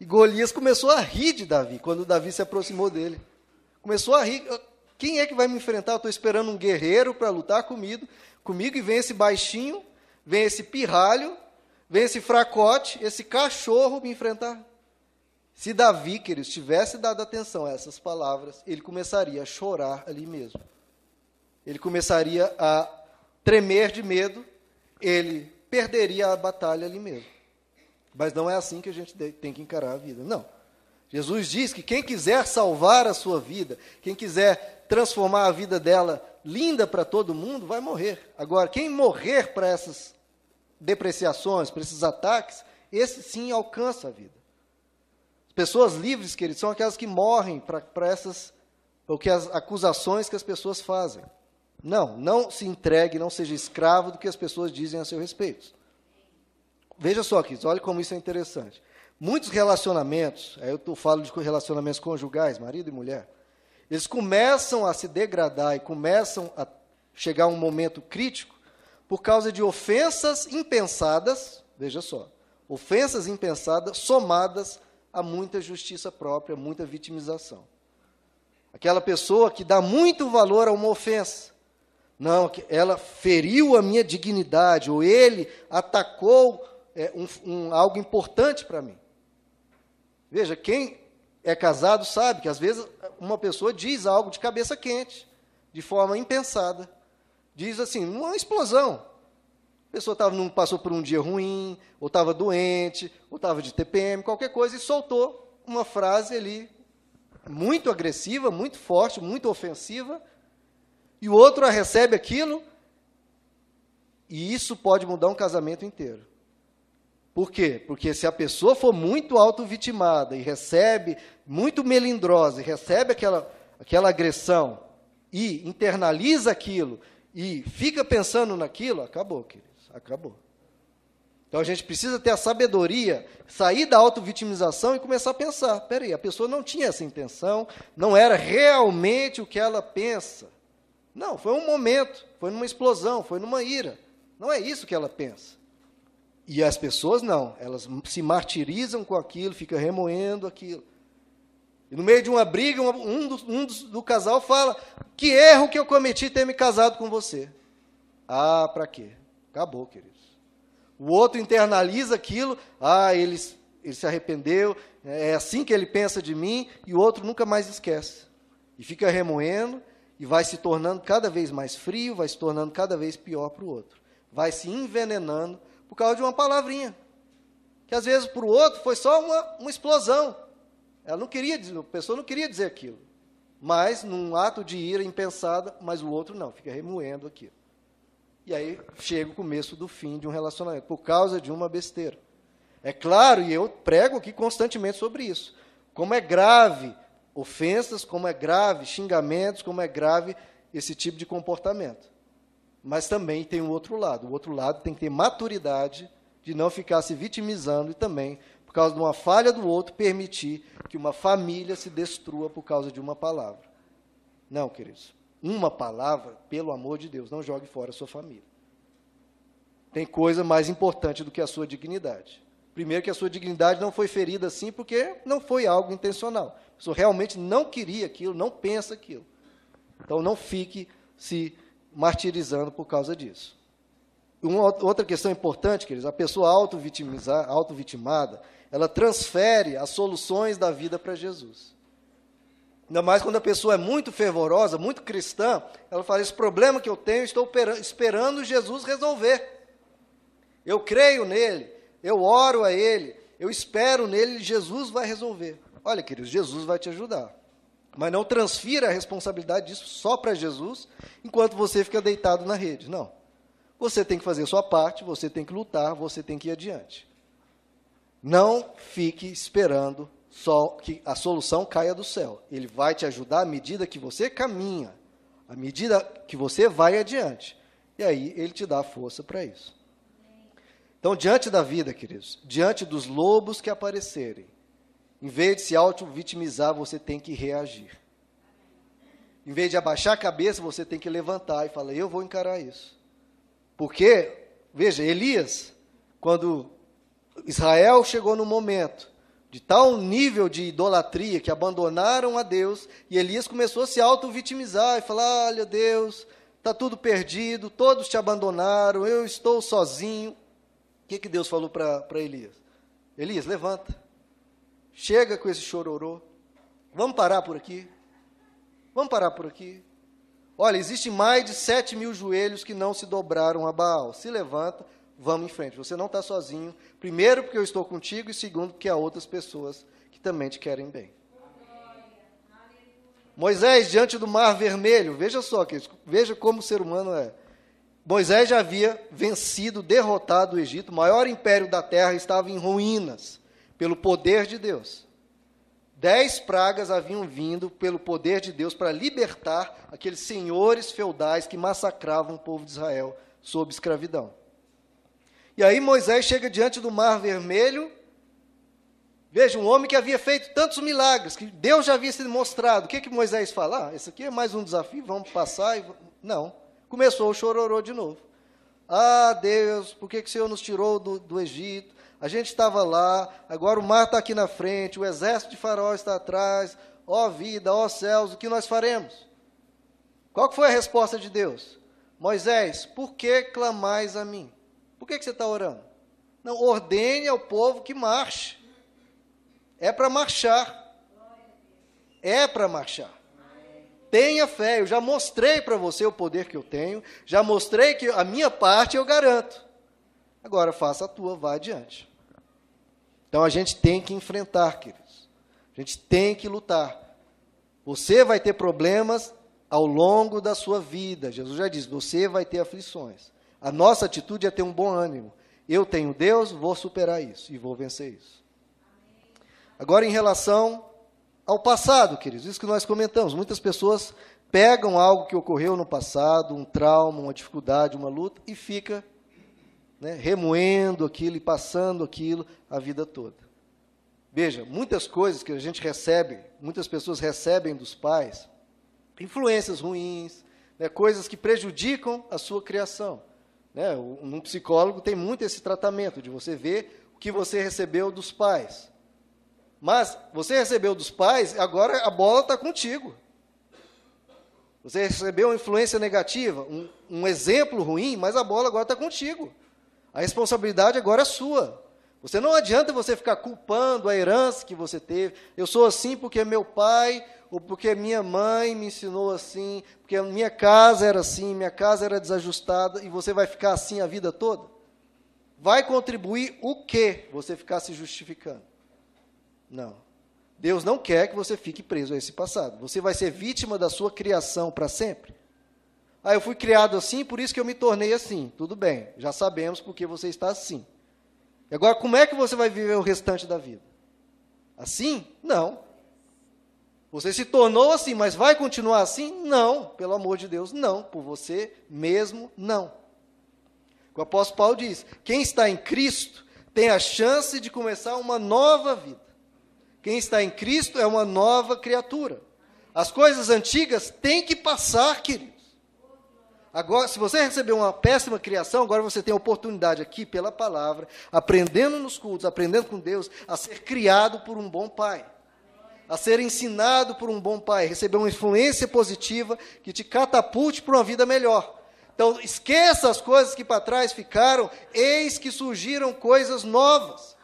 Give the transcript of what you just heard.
E Golias começou a rir de Davi, quando Davi se aproximou dele. Começou a rir. Quem é que vai me enfrentar? Eu estou esperando um guerreiro para lutar comigo, comigo, e vem esse baixinho, vem esse pirralho, vem esse fracote, esse cachorro me enfrentar. Se Davi, queridos, tivesse dado atenção a essas palavras, ele começaria a chorar ali mesmo. Ele começaria a tremer de medo, ele perderia a batalha ali mesmo. Mas não é assim que a gente tem que encarar a vida. Não. Jesus diz que quem quiser salvar a sua vida, quem quiser transformar a vida dela linda para todo mundo, vai morrer. Agora, quem morrer para essas depreciações, para esses ataques, esse sim alcança a vida. As pessoas livres, queridos, são aquelas que morrem para essas, ou que as acusações que as pessoas fazem. Não, não se entregue, não seja escravo do que as pessoas dizem a seu respeito. Veja só, queridos, olha como isso é interessante. Muitos relacionamentos, aí eu falo de relacionamentos conjugais, marido e mulher, eles começam a se degradar e começam a chegar a um momento crítico por causa de ofensas impensadas, veja só, ofensas impensadas somadas a muita justiça própria, muita vitimização. Aquela pessoa que dá muito valor a uma ofensa. Não, ela feriu a minha dignidade, ou ele atacou é, um, um, algo importante para mim. Veja, quem é casado sabe que às vezes uma pessoa diz algo de cabeça quente, de forma impensada diz assim, uma explosão. A pessoa tava num, passou por um dia ruim, ou estava doente, ou estava de TPM, qualquer coisa, e soltou uma frase ali muito agressiva, muito forte, muito ofensiva, e o outro recebe aquilo, e isso pode mudar um casamento inteiro. Por quê? Porque se a pessoa for muito auto-vitimada e recebe, muito melindrosa, e recebe aquela, aquela agressão, e internaliza aquilo, e fica pensando naquilo, acabou, queridos, acabou. Então a gente precisa ter a sabedoria, sair da auto-vitimização e começar a pensar: peraí, a pessoa não tinha essa intenção, não era realmente o que ela pensa. Não, foi um momento, foi numa explosão, foi numa ira. Não é isso que ela pensa. E as pessoas não, elas se martirizam com aquilo, ficam remoendo aquilo. E no meio de uma briga, um, do, um do, casal fala: Que erro que eu cometi ter me casado com você. Ah, para quê? Acabou, queridos. O outro internaliza aquilo, ah, ele, ele se arrependeu, é assim que ele pensa de mim, e o outro nunca mais esquece. E fica remoendo, e vai se tornando cada vez mais frio, vai se tornando cada vez pior para o outro. Vai se envenenando por causa de uma palavrinha. Que às vezes para o outro foi só uma, uma explosão. Ela não queria dizer, a pessoa não queria dizer aquilo. Mas, num ato de ira impensada, mas o outro não, fica remoendo aquilo. E aí chega o começo do fim de um relacionamento, por causa de uma besteira. É claro, e eu prego aqui constantemente sobre isso. Como é grave ofensas, como é grave xingamentos, como é grave esse tipo de comportamento. Mas também tem o outro lado. O outro lado tem que ter maturidade de não ficar se vitimizando e também por causa de uma falha do outro, permitir que uma família se destrua por causa de uma palavra. Não, queridos. Uma palavra, pelo amor de Deus, não jogue fora a sua família. Tem coisa mais importante do que a sua dignidade. Primeiro, que a sua dignidade não foi ferida assim porque não foi algo intencional. A pessoa realmente não queria aquilo, não pensa aquilo. Então, não fique se martirizando por causa disso. Uma outra questão importante, queridos, a pessoa auto-vitimada, auto ela transfere as soluções da vida para Jesus. Ainda mais quando a pessoa é muito fervorosa, muito cristã, ela fala: esse problema que eu tenho, estou esperando Jesus resolver. Eu creio nele, eu oro a ele, eu espero nele, Jesus vai resolver. Olha, queridos, Jesus vai te ajudar. Mas não transfira a responsabilidade disso só para Jesus, enquanto você fica deitado na rede. Não. Você tem que fazer a sua parte, você tem que lutar, você tem que ir adiante. Não fique esperando só que a solução caia do céu. Ele vai te ajudar à medida que você caminha, à medida que você vai adiante. E aí ele te dá força para isso. Então, diante da vida, queridos, diante dos lobos que aparecerem, em vez de se auto-vitimizar, você tem que reagir. Em vez de abaixar a cabeça, você tem que levantar e falar: Eu vou encarar isso. Porque, veja, Elias, quando Israel chegou no momento de tal nível de idolatria que abandonaram a Deus, e Elias começou a se auto-vitimizar e falar: Olha, Deus, está tudo perdido, todos te abandonaram, eu estou sozinho. O que, que Deus falou para Elias? Elias, levanta, chega com esse chororô, vamos parar por aqui, vamos parar por aqui. Olha, existe mais de sete mil joelhos que não se dobraram a Baal. Se levanta, vamos em frente. Você não está sozinho. Primeiro, porque eu estou contigo, e segundo, porque há outras pessoas que também te querem bem. Moisés, diante do mar vermelho, veja só, veja como o ser humano é. Moisés já havia vencido, derrotado o Egito, o maior império da terra estava em ruínas, pelo poder de Deus. Dez pragas haviam vindo pelo poder de Deus para libertar aqueles senhores feudais que massacravam o povo de Israel sob escravidão. E aí Moisés chega diante do Mar Vermelho. Veja, um homem que havia feito tantos milagres, que Deus já havia sido mostrado. O que, que Moisés fala? Ah, esse aqui é mais um desafio, vamos passar. E... Não. Começou o chororô de novo. Ah, Deus, por que, que o Senhor nos tirou do, do Egito? A gente estava lá, agora o mar está aqui na frente, o exército de faraó está atrás. Ó oh, vida, ó oh, céus, o que nós faremos? Qual foi a resposta de Deus? Moisés, por que clamais a mim? Por que, que você está orando? Não, ordene ao povo que marche. É para marchar. É para marchar. Tenha fé, eu já mostrei para você o poder que eu tenho, já mostrei que a minha parte eu garanto. Agora faça a tua, vá adiante. Então a gente tem que enfrentar, queridos. A gente tem que lutar. Você vai ter problemas ao longo da sua vida. Jesus já disse: você vai ter aflições. A nossa atitude é ter um bom ânimo. Eu tenho Deus, vou superar isso e vou vencer isso. Agora, em relação ao passado, queridos, isso que nós comentamos. Muitas pessoas pegam algo que ocorreu no passado, um trauma, uma dificuldade, uma luta, e fica né, remoendo aquilo e passando aquilo a vida toda. Veja, muitas coisas que a gente recebe, muitas pessoas recebem dos pais, influências ruins, né, coisas que prejudicam a sua criação. Né? Um psicólogo tem muito esse tratamento, de você ver o que você recebeu dos pais. Mas você recebeu dos pais, agora a bola está contigo. Você recebeu uma influência negativa, um, um exemplo ruim, mas a bola agora está contigo. A responsabilidade agora é sua. Você não adianta você ficar culpando a herança que você teve. Eu sou assim porque meu pai ou porque minha mãe me ensinou assim, porque a minha casa era assim, minha casa era desajustada e você vai ficar assim a vida toda? Vai contribuir o que você ficar se justificando? Não. Deus não quer que você fique preso a esse passado. Você vai ser vítima da sua criação para sempre. Ah, eu fui criado assim, por isso que eu me tornei assim. Tudo bem, já sabemos porque você está assim. E agora, como é que você vai viver o restante da vida? Assim? Não. Você se tornou assim, mas vai continuar assim? Não, pelo amor de Deus, não. Por você mesmo, não. O apóstolo Paulo diz: quem está em Cristo tem a chance de começar uma nova vida. Quem está em Cristo é uma nova criatura. As coisas antigas têm que passar, queridos. Agora, se você recebeu uma péssima criação, agora você tem a oportunidade aqui, pela palavra, aprendendo nos cultos, aprendendo com Deus, a ser criado por um bom pai a ser ensinado por um bom pai, receber uma influência positiva que te catapulte para uma vida melhor. Então, esqueça as coisas que para trás ficaram, eis que surgiram coisas novas.